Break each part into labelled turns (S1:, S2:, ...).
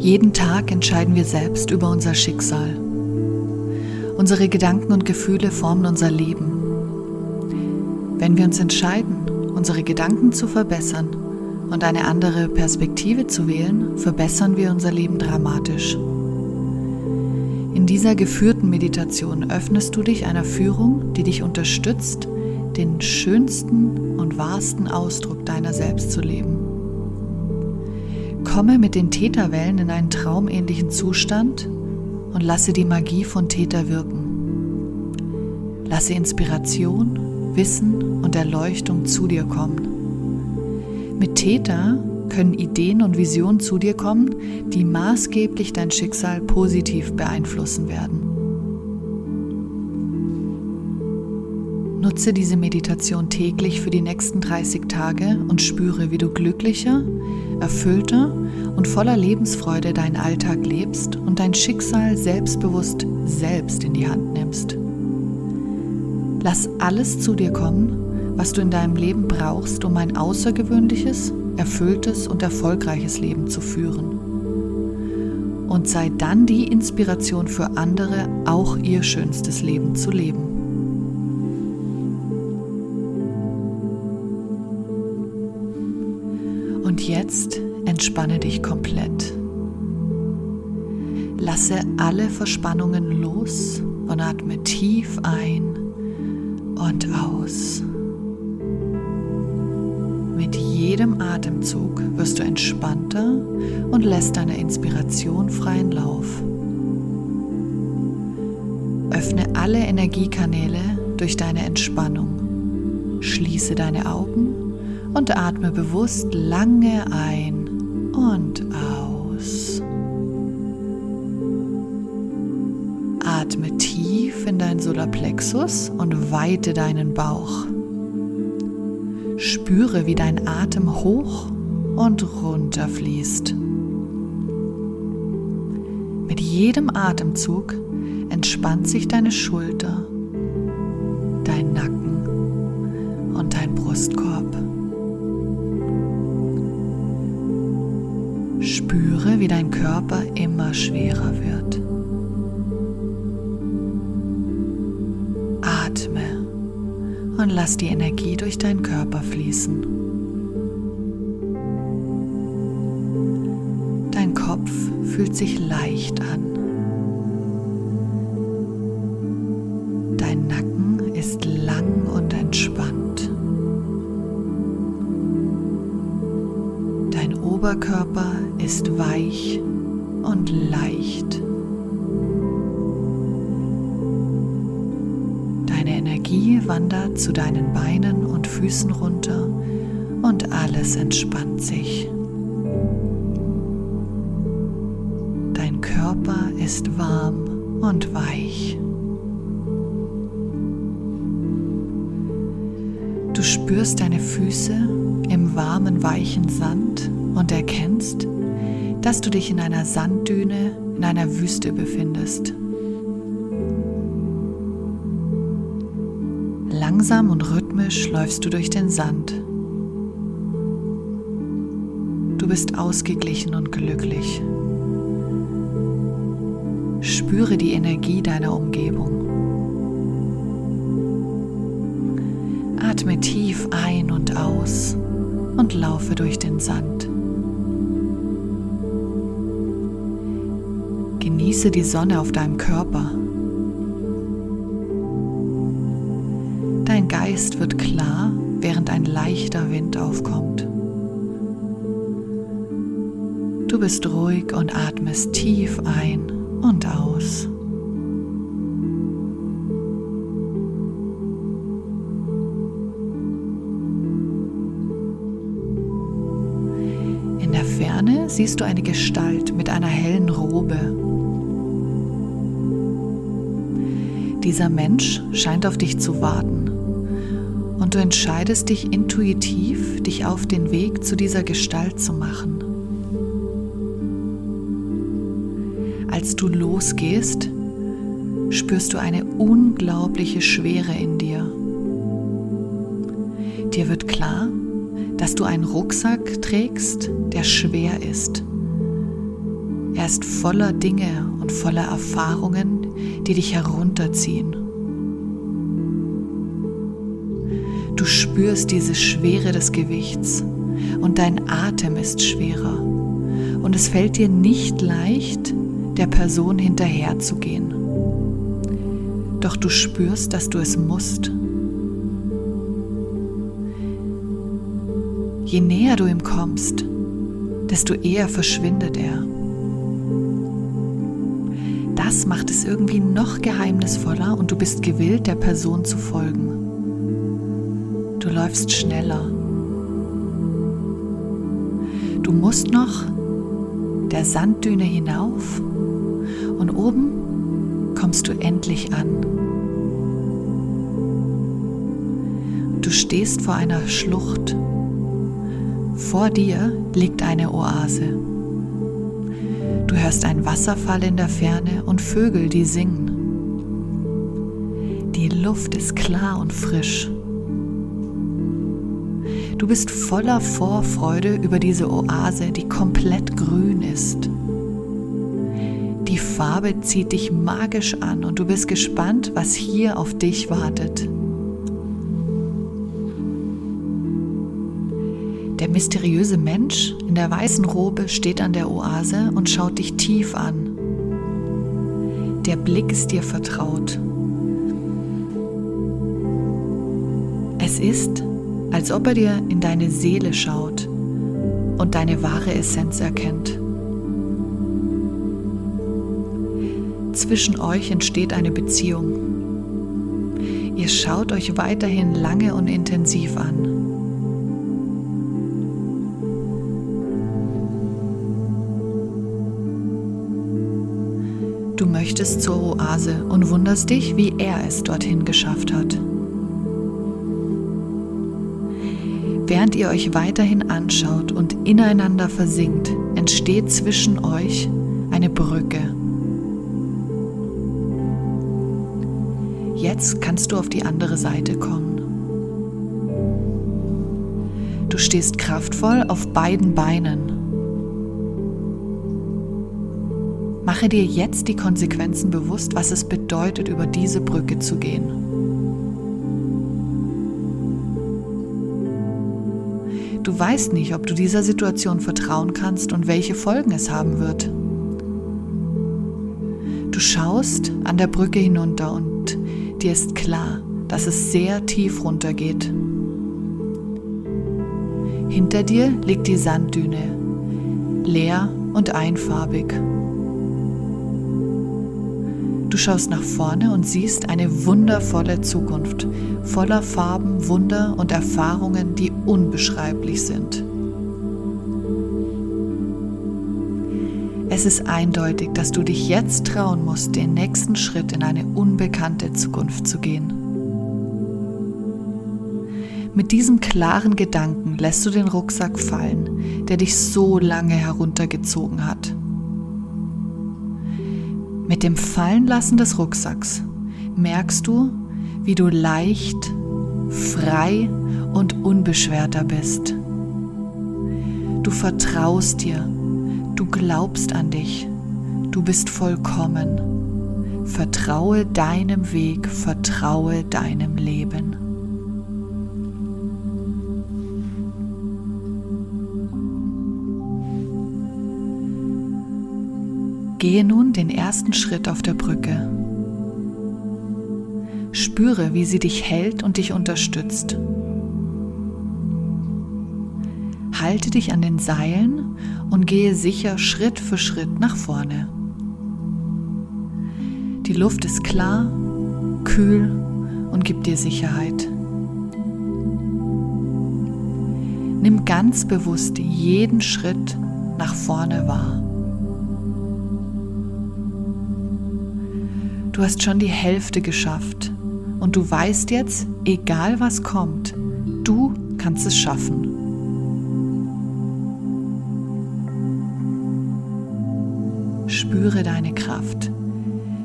S1: Jeden Tag entscheiden wir selbst über unser Schicksal. Unsere Gedanken und Gefühle formen unser Leben. Wenn wir uns entscheiden, unsere Gedanken zu verbessern und eine andere Perspektive zu wählen, verbessern wir unser Leben dramatisch. In dieser geführten Meditation öffnest du dich einer Führung, die dich unterstützt, den schönsten und wahrsten Ausdruck deiner selbst zu leben. Komme mit den Täterwellen in einen traumähnlichen Zustand und lasse die Magie von Täter wirken. Lasse Inspiration, Wissen und Erleuchtung zu dir kommen. Mit Täter können Ideen und Visionen zu dir kommen, die maßgeblich dein Schicksal positiv beeinflussen werden. Nutze diese Meditation täglich für die nächsten 30 Tage und spüre, wie du glücklicher, erfüllter und voller Lebensfreude deinen Alltag lebst und dein Schicksal selbstbewusst selbst in die Hand nimmst. Lass alles zu dir kommen, was du in deinem Leben brauchst, um ein außergewöhnliches, erfülltes und erfolgreiches Leben zu führen. Und sei dann die Inspiration für andere, auch ihr schönstes Leben zu leben. Jetzt entspanne dich komplett. Lasse alle Verspannungen los und atme tief ein und aus. Mit jedem Atemzug wirst du entspannter und lässt deiner Inspiration freien Lauf. Öffne alle Energiekanäle durch deine Entspannung. Schließe deine Augen und atme bewusst lange ein und aus. Atme tief in dein Solarplexus und weite deinen Bauch. Spüre, wie dein Atem hoch und runter fließt. Mit jedem Atemzug entspannt sich deine Schulter, dein Nacken und dein Brustkorb. Dein Körper immer schwerer wird. und lass die Energie durch deinen Körper fließen. Dein Kopf fühlt sich leicht an. Dein Nacken ist lang und entspannt. Dein Oberkörper ist weich und leicht. Energie wandert zu deinen Beinen und Füßen runter und alles entspannt sich. Dein Körper ist warm und weich. Du spürst deine Füße im warmen, weichen Sand und erkennst, dass du dich in einer Sanddüne in einer Wüste befindest. Langsam und rhythmisch läufst du durch den Sand. Du bist ausgeglichen und glücklich. Spüre die Energie deiner Umgebung. Atme tief ein und aus und laufe durch den Sand. Genieße die Sonne auf deinem Körper. Dein Geist wird klar, während ein leichter Wind aufkommt. Du bist ruhig und atmest tief ein und aus. In der Ferne siehst du eine Gestalt mit einer hellen Robe. Dieser Mensch scheint auf dich zu warten und du entscheidest dich intuitiv, dich auf den Weg zu dieser Gestalt zu machen. Als du losgehst, spürst du eine unglaubliche Schwere in dir. Dir wird klar, dass du einen Rucksack trägst, der schwer ist. Er ist voller Dinge und voller Erfahrungen, die dich herunterziehen. Du spürst diese Schwere des Gewichts und dein Atem ist schwerer. Und es fällt dir nicht leicht, der Person hinterherzugehen. Doch du spürst, dass du es musst. Je näher du ihm kommst, desto eher verschwindet er. Das macht es irgendwie noch geheimnisvoller und du bist gewillt, der Person zu folgen. Du läufst schneller. Du musst noch der Sanddüne hinauf und oben kommst du endlich an. Du stehst vor einer Schlucht vor dir liegt eine Oase. Hörst einen Wasserfall in der Ferne und Vögel, die singen. Die Luft ist klar und frisch. Du bist voller Vorfreude über diese Oase, die komplett grün ist. Die Farbe zieht dich magisch an und du bist gespannt, was hier auf dich wartet. Mysteriöse Mensch in der weißen Robe steht an der Oase und schaut dich tief an. Der Blick ist dir vertraut. Es ist, als ob er dir in deine Seele schaut und deine wahre Essenz erkennt. Zwischen euch entsteht eine Beziehung. Ihr schaut euch weiterhin lange und intensiv an. Du möchtest zur Oase und wunderst dich, wie er es dorthin geschafft hat. Während ihr euch weiterhin anschaut und ineinander versinkt, entsteht zwischen euch eine Brücke. Jetzt kannst du auf die andere Seite kommen. Du stehst kraftvoll auf beiden Beinen Mache dir jetzt die Konsequenzen bewusst, was es bedeutet, über diese Brücke zu gehen. Du weißt nicht, ob du dieser Situation vertrauen kannst und welche Folgen es haben wird. Du schaust an der Brücke hinunter und dir ist klar, dass es sehr tief runtergeht. Hinter dir liegt die Sanddüne, leer und einfarbig. Du schaust nach vorne und siehst eine wundervolle Zukunft, voller Farben, Wunder und Erfahrungen, die unbeschreiblich sind. Es ist eindeutig, dass du dich jetzt trauen musst, den nächsten Schritt in eine unbekannte Zukunft zu gehen. Mit diesem klaren Gedanken lässt du den Rucksack fallen, der dich so lange heruntergezogen hat. Mit dem Fallenlassen des Rucksacks merkst du, wie du leicht, frei und unbeschwerter bist. Du vertraust dir, du glaubst an dich, du bist vollkommen. Vertraue deinem Weg, vertraue deinem Leben. Gehe nun den ersten Schritt auf der Brücke. Spüre, wie sie dich hält und dich unterstützt. Halte dich an den Seilen und gehe sicher Schritt für Schritt nach vorne. Die Luft ist klar, kühl und gibt dir Sicherheit. Nimm ganz bewusst jeden Schritt nach vorne wahr. Du hast schon die Hälfte geschafft und du weißt jetzt, egal was kommt, du kannst es schaffen. Spüre deine Kraft,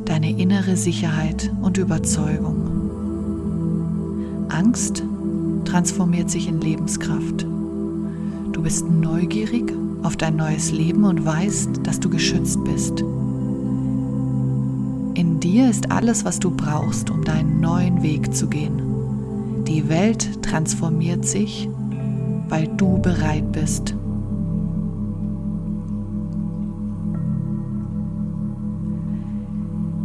S1: deine innere Sicherheit und Überzeugung. Angst transformiert sich in Lebenskraft. Du bist neugierig auf dein neues Leben und weißt, dass du geschützt bist. Dir ist alles, was du brauchst, um deinen neuen Weg zu gehen. Die Welt transformiert sich, weil du bereit bist.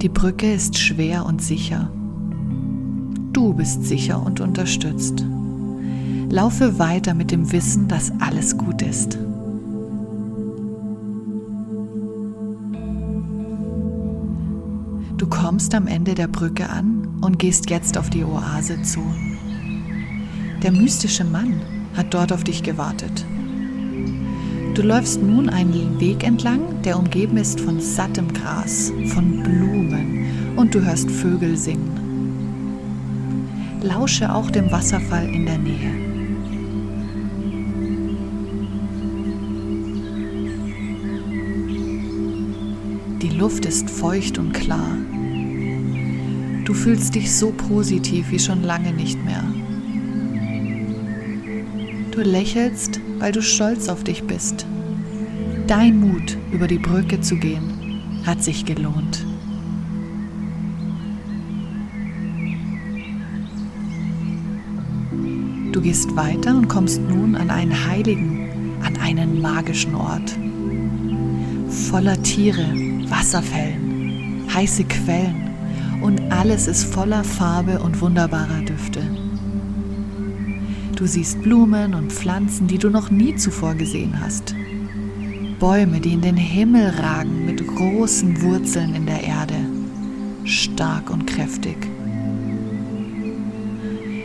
S1: Die Brücke ist schwer und sicher. Du bist sicher und unterstützt. Laufe weiter mit dem Wissen, dass alles gut ist. Du kommst am Ende der Brücke an und gehst jetzt auf die Oase zu. Der mystische Mann hat dort auf dich gewartet. Du läufst nun einen Weg entlang, der umgeben ist von sattem Gras, von Blumen und du hörst Vögel singen. Lausche auch dem Wasserfall in der Nähe. Die Luft ist feucht und klar. Du fühlst dich so positiv wie schon lange nicht mehr. Du lächelst, weil du stolz auf dich bist. Dein Mut, über die Brücke zu gehen, hat sich gelohnt. Du gehst weiter und kommst nun an einen heiligen, an einen magischen Ort. Voller Tiere, Wasserfällen, heiße Quellen und alles ist voller Farbe und wunderbarer Düfte. Du siehst Blumen und Pflanzen, die du noch nie zuvor gesehen hast. Bäume, die in den Himmel ragen mit großen Wurzeln in der Erde, stark und kräftig.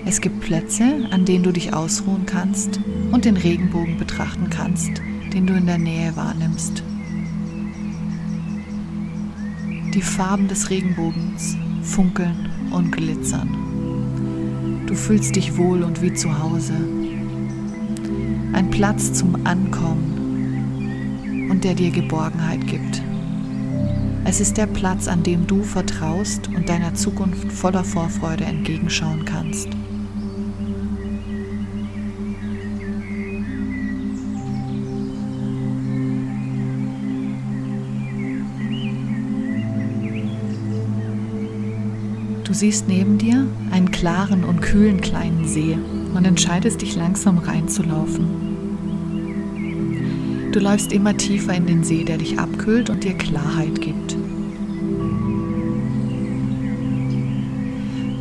S1: Es gibt Plätze, an denen du dich ausruhen kannst und den Regenbogen betrachten kannst, den du in der Nähe wahrnimmst. Die Farben des Regenbogens funkeln und glitzern. Du fühlst dich wohl und wie zu Hause. Ein Platz zum Ankommen und der dir Geborgenheit gibt. Es ist der Platz, an dem du vertraust und deiner Zukunft voller Vorfreude entgegenschauen kannst. Siehst neben dir einen klaren und kühlen kleinen See und entscheidest dich langsam reinzulaufen. Du läufst immer tiefer in den See, der dich abkühlt und dir Klarheit gibt.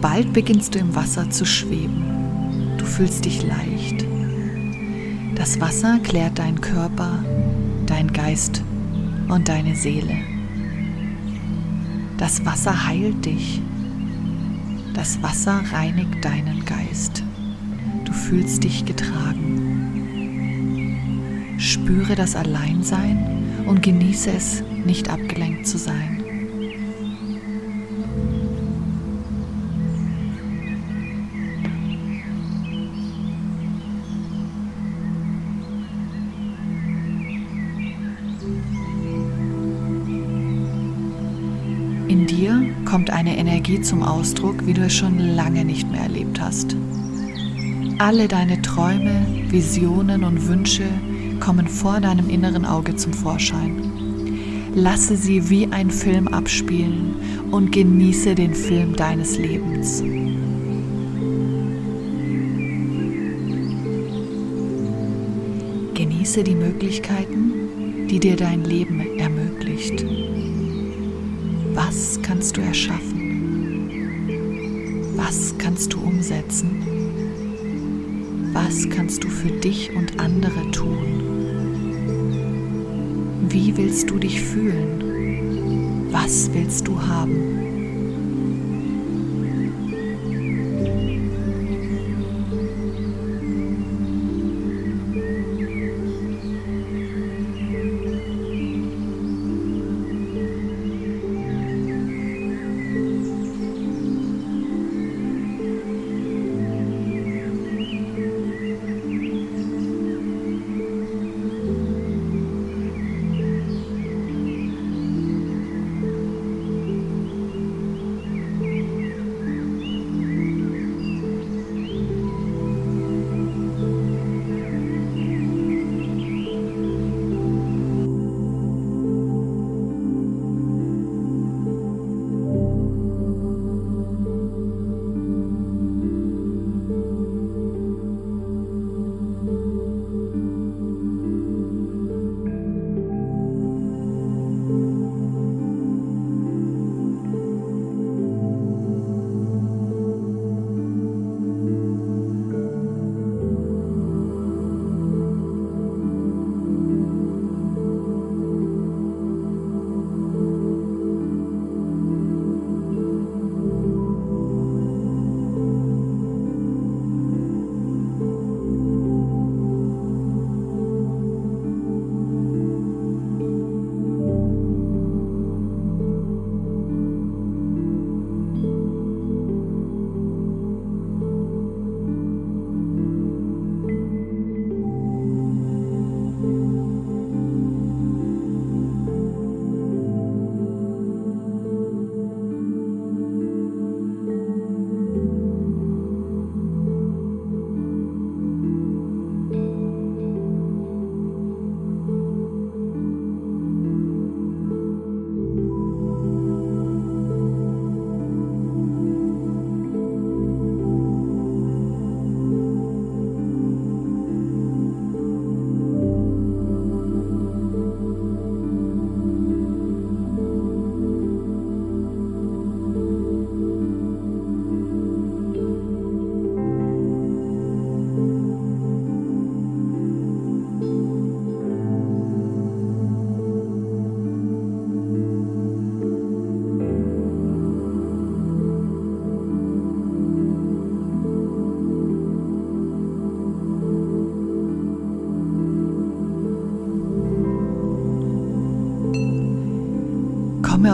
S1: Bald beginnst du im Wasser zu schweben. Du fühlst dich leicht. Das Wasser klärt deinen Körper, dein Geist und deine Seele. Das Wasser heilt dich das Wasser reinigt deinen Geist. Du fühlst dich getragen. Spüre das Alleinsein und genieße es, nicht abgelenkt zu sein. Dir kommt eine Energie zum Ausdruck, wie du es schon lange nicht mehr erlebt hast. Alle deine Träume, Visionen und Wünsche kommen vor deinem inneren Auge zum Vorschein. Lasse sie wie ein Film abspielen und genieße den Film deines Lebens. Genieße die Möglichkeiten, die dir dein Leben ermöglicht. Was kannst du erschaffen? Was kannst du umsetzen? Was kannst du für dich und andere tun? Wie willst du dich fühlen? Was willst du haben?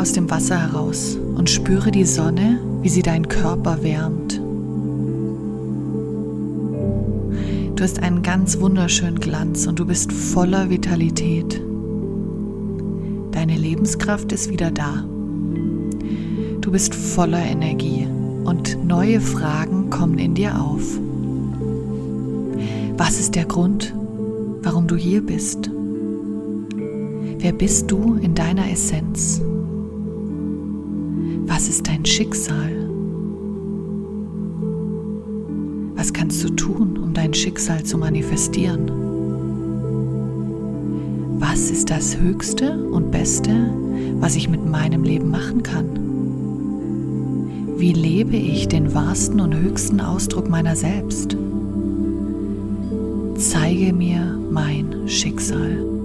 S1: Aus dem Wasser heraus und spüre die Sonne, wie sie deinen Körper wärmt. Du hast einen ganz wunderschönen Glanz und du bist voller Vitalität. Deine Lebenskraft ist wieder da. Du bist voller Energie und neue Fragen kommen in dir auf. Was ist der Grund, warum du hier bist? Wer bist du in deiner Essenz? Was ist dein Schicksal? Was kannst du tun, um dein Schicksal zu manifestieren? Was ist das Höchste und Beste, was ich mit meinem Leben machen kann? Wie lebe ich den wahrsten und höchsten Ausdruck meiner selbst? Zeige mir mein Schicksal.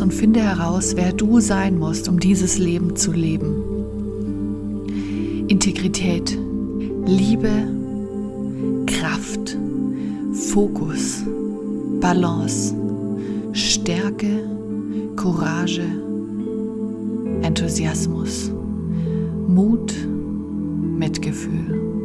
S1: Und finde heraus, wer du sein musst, um dieses Leben zu leben. Integrität, Liebe, Kraft, Fokus, Balance, Stärke, Courage, Enthusiasmus, Mut, Mitgefühl.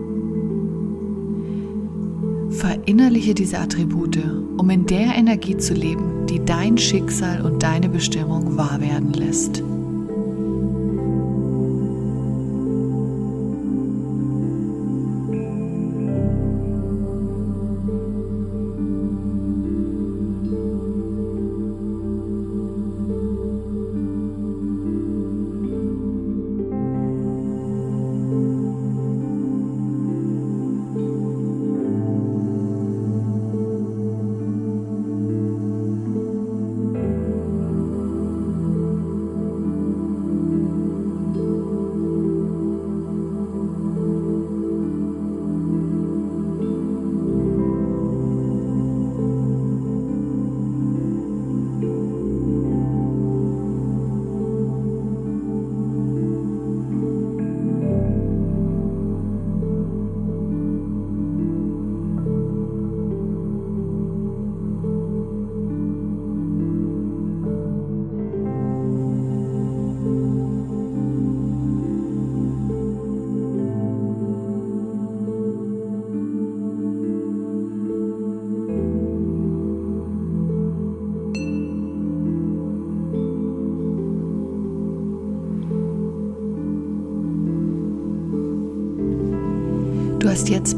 S1: Verinnerliche diese Attribute, um in der Energie zu leben, die dein Schicksal und deine Bestimmung wahr werden lässt.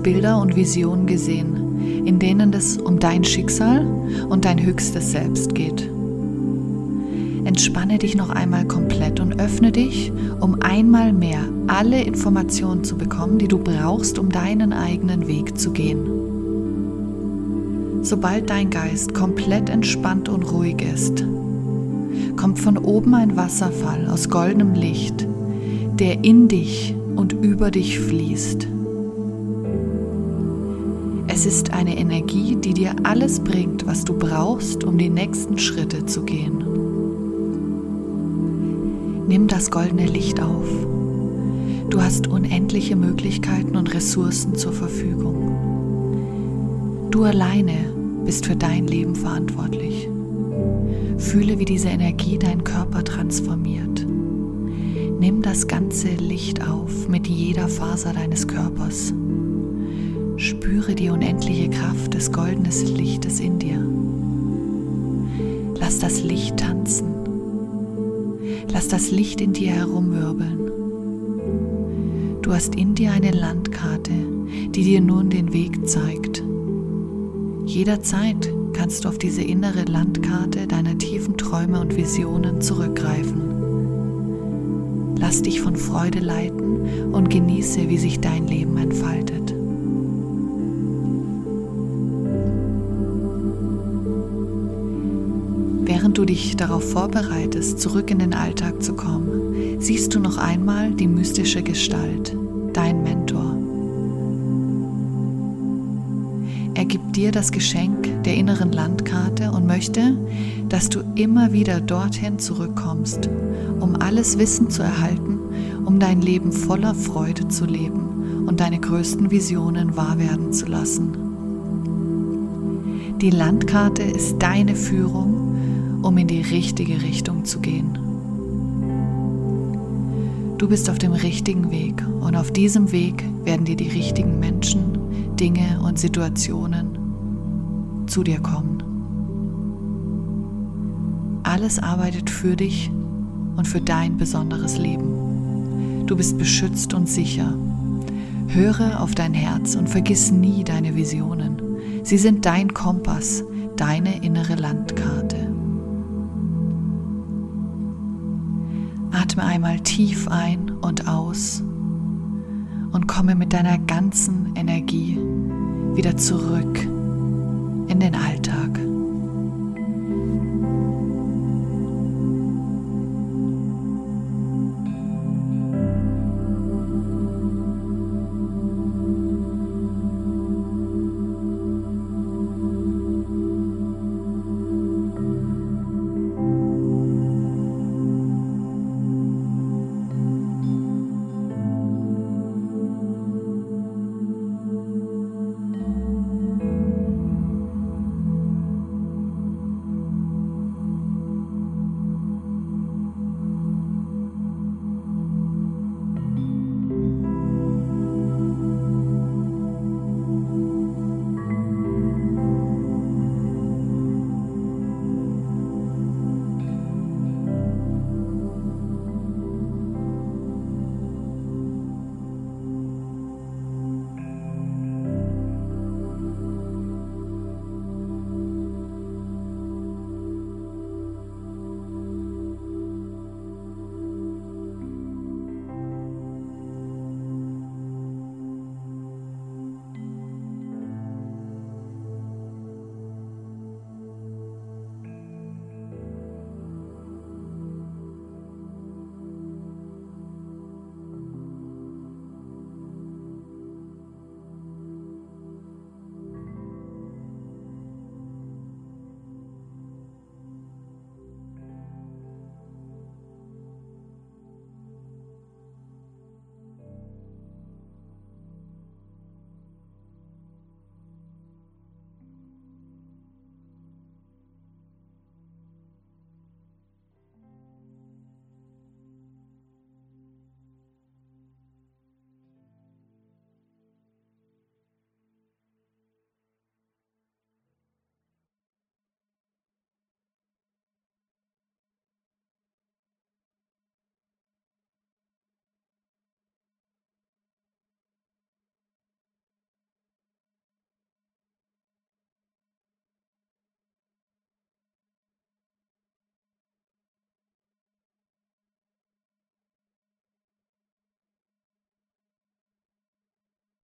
S1: Bilder und Visionen gesehen, in denen es um dein Schicksal und dein höchstes Selbst geht. Entspanne dich noch einmal komplett und öffne dich, um einmal mehr alle Informationen zu bekommen, die du brauchst, um deinen eigenen Weg zu gehen. Sobald dein Geist komplett entspannt und ruhig ist, kommt von oben ein Wasserfall aus goldenem Licht, der in dich und über dich fließt. Es ist eine Energie, die dir alles bringt, was du brauchst, um die nächsten Schritte zu gehen. Nimm das goldene Licht auf. Du hast unendliche Möglichkeiten und Ressourcen zur Verfügung. Du alleine bist für dein Leben verantwortlich. Fühle, wie diese Energie deinen Körper transformiert. Nimm das ganze Licht auf mit jeder Faser deines Körpers. Spüre die unendliche Kraft des goldenen Lichtes in dir. Lass das Licht tanzen. Lass das Licht in dir herumwirbeln. Du hast in dir eine Landkarte, die dir nun den Weg zeigt. Jederzeit kannst du auf diese innere Landkarte deiner tiefen Träume und Visionen zurückgreifen. Lass dich von Freude leiten und genieße, wie sich dein Leben entfaltet. Du dich darauf vorbereitest, zurück in den Alltag zu kommen, siehst du noch einmal die mystische Gestalt, dein Mentor. Er gibt dir das Geschenk der inneren Landkarte und möchte, dass du immer wieder dorthin zurückkommst, um alles Wissen zu erhalten, um dein Leben voller Freude zu leben und deine größten Visionen wahr werden zu lassen. Die Landkarte ist deine Führung, um in die richtige Richtung zu gehen. Du bist auf dem richtigen Weg und auf diesem Weg werden dir die richtigen Menschen, Dinge und Situationen zu dir kommen. Alles arbeitet für dich und für dein besonderes Leben. Du bist beschützt und sicher. Höre auf dein Herz und vergiss nie deine Visionen. Sie sind dein Kompass, deine innere Landkarte. Atme einmal tief ein und aus und komme mit deiner ganzen Energie wieder zurück in den Alltag.